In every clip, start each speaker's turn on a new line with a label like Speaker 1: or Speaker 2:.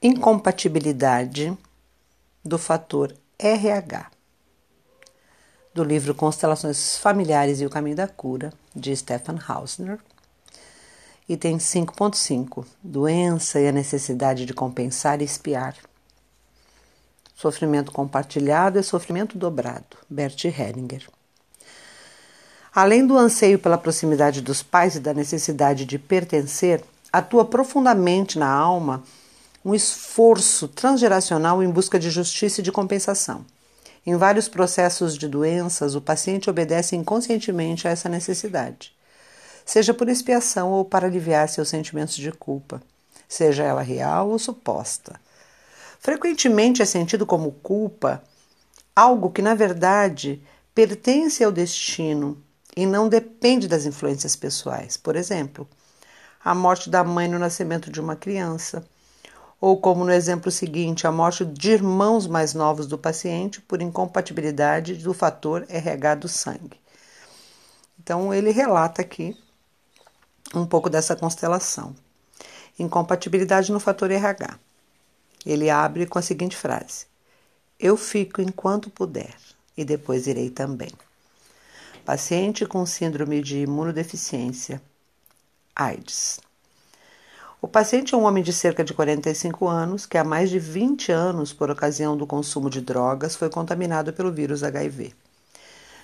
Speaker 1: Incompatibilidade do fator RH, do livro Constelações Familiares e o Caminho da Cura, de Stefan Hausner. Item 5.5 Doença e a necessidade de compensar e espiar. Sofrimento compartilhado é sofrimento dobrado. Bert Hellinger. Além do anseio pela proximidade dos pais e da necessidade de pertencer, atua profundamente na alma um esforço transgeracional em busca de justiça e de compensação. Em vários processos de doenças, o paciente obedece inconscientemente a essa necessidade, seja por expiação ou para aliviar seus sentimentos de culpa, seja ela real ou suposta. Frequentemente é sentido como culpa algo que, na verdade, pertence ao destino e não depende das influências pessoais. Por exemplo, a morte da mãe no nascimento de uma criança ou como no exemplo seguinte, a morte de irmãos mais novos do paciente por incompatibilidade do fator RH do sangue. Então, ele relata aqui um pouco dessa constelação. Incompatibilidade no fator RH. Ele abre com a seguinte frase: Eu fico enquanto puder e depois irei também. Paciente com síndrome de imunodeficiência, AIDS. O paciente é um homem de cerca de 45 anos que há mais de 20 anos, por ocasião do consumo de drogas, foi contaminado pelo vírus HIV.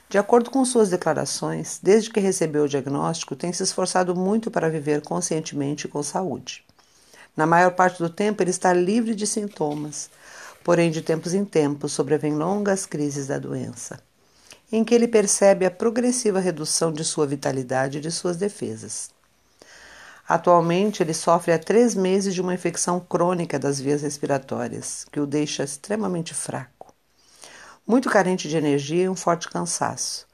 Speaker 1: De acordo com suas declarações, desde que recebeu o diagnóstico, tem se esforçado muito para viver conscientemente e com saúde. Na maior parte do tempo, ele está livre de sintomas, porém, de tempos em tempos, sobrevêm longas crises da doença, em que ele percebe a progressiva redução de sua vitalidade e de suas defesas. Atualmente, ele sofre há três meses de uma infecção crônica das vias respiratórias, que o deixa extremamente fraco. Muito carente de energia e um forte cansaço.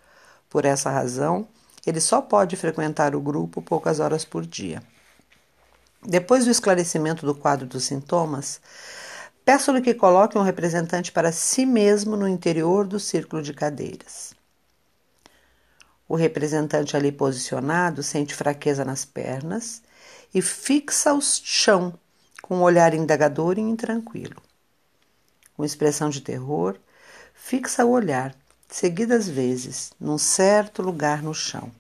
Speaker 1: Por essa razão, ele só pode frequentar o grupo poucas horas por dia. Depois do esclarecimento do quadro dos sintomas, peço-lhe que coloque um representante para si mesmo no interior do círculo de cadeiras. O representante ali posicionado sente fraqueza nas pernas e fixa o chão com um olhar indagador e intranquilo. Com expressão de terror, fixa o olhar, seguidas vezes, num certo lugar no chão,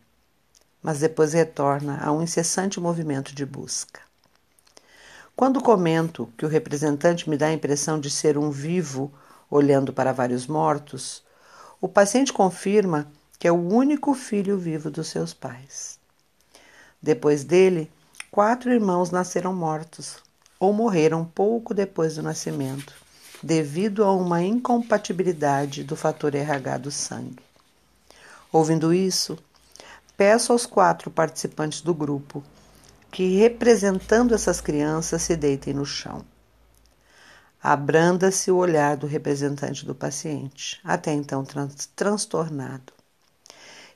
Speaker 1: mas depois retorna a um incessante movimento de busca. Quando comento que o representante me dá a impressão de ser um vivo olhando para vários mortos, o paciente confirma que é o único filho vivo dos seus pais. Depois dele, quatro irmãos nasceram mortos ou morreram pouco depois do nascimento, devido a uma incompatibilidade do fator RH do sangue. Ouvindo isso, peço aos quatro participantes do grupo que, representando essas crianças, se deitem no chão. Abranda-se o olhar do representante do paciente, até então transtornado.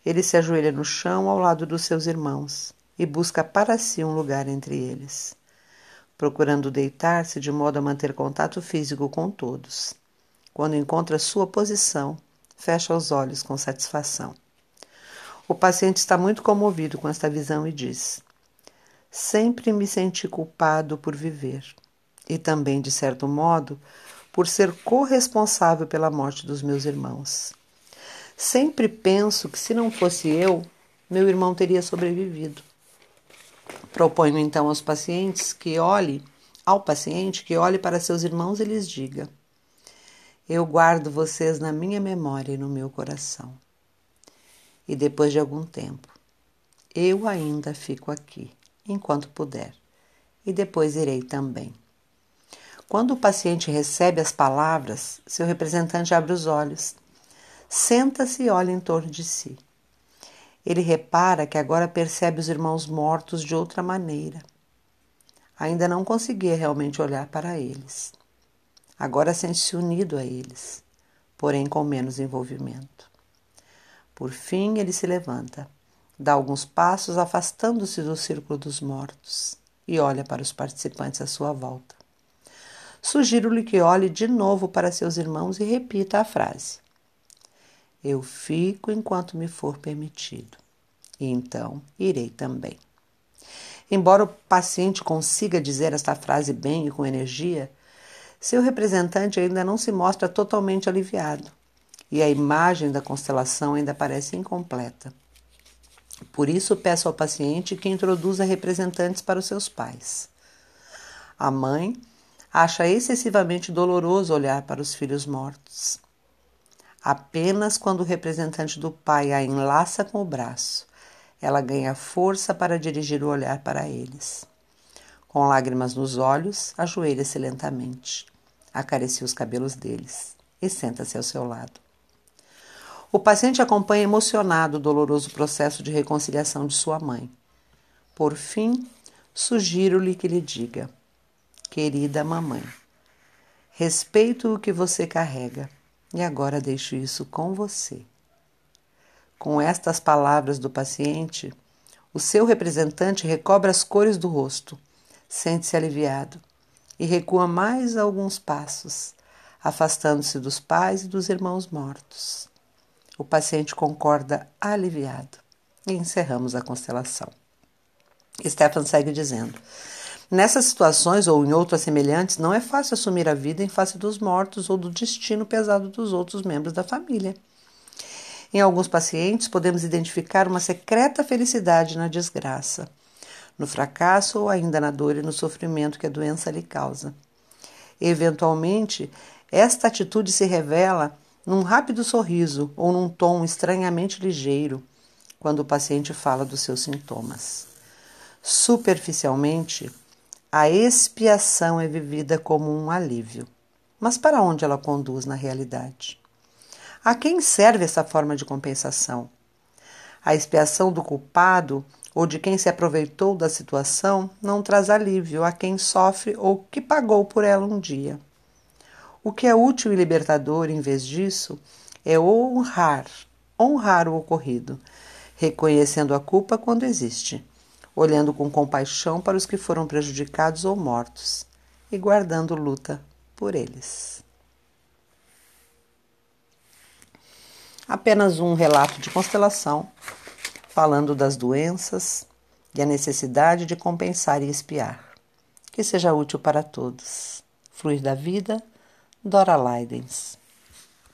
Speaker 1: Ele se ajoelha no chão ao lado dos seus irmãos e busca para si um lugar entre eles, procurando deitar-se de modo a manter contato físico com todos. Quando encontra sua posição, fecha os olhos com satisfação. O paciente está muito comovido com esta visão e diz: Sempre me senti culpado por viver e também, de certo modo, por ser corresponsável pela morte dos meus irmãos. Sempre penso que se não fosse eu, meu irmão teria sobrevivido. Proponho então aos pacientes que olhe, ao paciente que olhe para seus irmãos e lhes diga: Eu guardo vocês na minha memória e no meu coração. E depois de algum tempo, eu ainda fico aqui, enquanto puder, e depois irei também. Quando o paciente recebe as palavras, seu representante abre os olhos Senta-se e olha em torno de si. Ele repara que agora percebe os irmãos mortos de outra maneira. Ainda não conseguia realmente olhar para eles. Agora sente-se unido a eles, porém com menos envolvimento. Por fim, ele se levanta, dá alguns passos afastando-se do círculo dos mortos e olha para os participantes à sua volta. Sugiro-lhe que olhe de novo para seus irmãos e repita a frase: eu fico enquanto me for permitido, e então irei também. Embora o paciente consiga dizer esta frase bem e com energia, seu representante ainda não se mostra totalmente aliviado e a imagem da constelação ainda parece incompleta. Por isso, peço ao paciente que introduza representantes para os seus pais. A mãe acha excessivamente doloroso olhar para os filhos mortos. Apenas quando o representante do pai a enlaça com o braço, ela ganha força para dirigir o olhar para eles. Com lágrimas nos olhos, ajoelha-se lentamente, acaricia os cabelos deles e senta-se ao seu lado. O paciente acompanha emocionado o doloroso processo de reconciliação de sua mãe. Por fim, sugiro-lhe que lhe diga: Querida mamãe, respeito o que você carrega e agora deixo isso com você. Com estas palavras do paciente, o seu representante recobra as cores do rosto, sente-se aliviado e recua mais alguns passos, afastando-se dos pais e dos irmãos mortos. O paciente concorda aliviado e encerramos a constelação. Stefan segue dizendo: Nessas situações ou em outras semelhantes, não é fácil assumir a vida em face dos mortos ou do destino pesado dos outros membros da família. Em alguns pacientes, podemos identificar uma secreta felicidade na desgraça, no fracasso ou ainda na dor e no sofrimento que a doença lhe causa. Eventualmente, esta atitude se revela num rápido sorriso ou num tom estranhamente ligeiro quando o paciente fala dos seus sintomas. Superficialmente, a expiação é vivida como um alívio. Mas para onde ela conduz na realidade? A quem serve essa forma de compensação? A expiação do culpado ou de quem se aproveitou da situação não traz alívio a quem sofre ou que pagou por ela um dia. O que é útil e libertador, em vez disso, é honrar, honrar o ocorrido, reconhecendo a culpa quando existe, olhando com compaixão para os que foram prejudicados ou mortos e guardando luta por eles. Apenas um relato de constelação, falando das doenças e a necessidade de compensar e espiar. Que seja útil para todos. Fluir da vida Dora Leidens.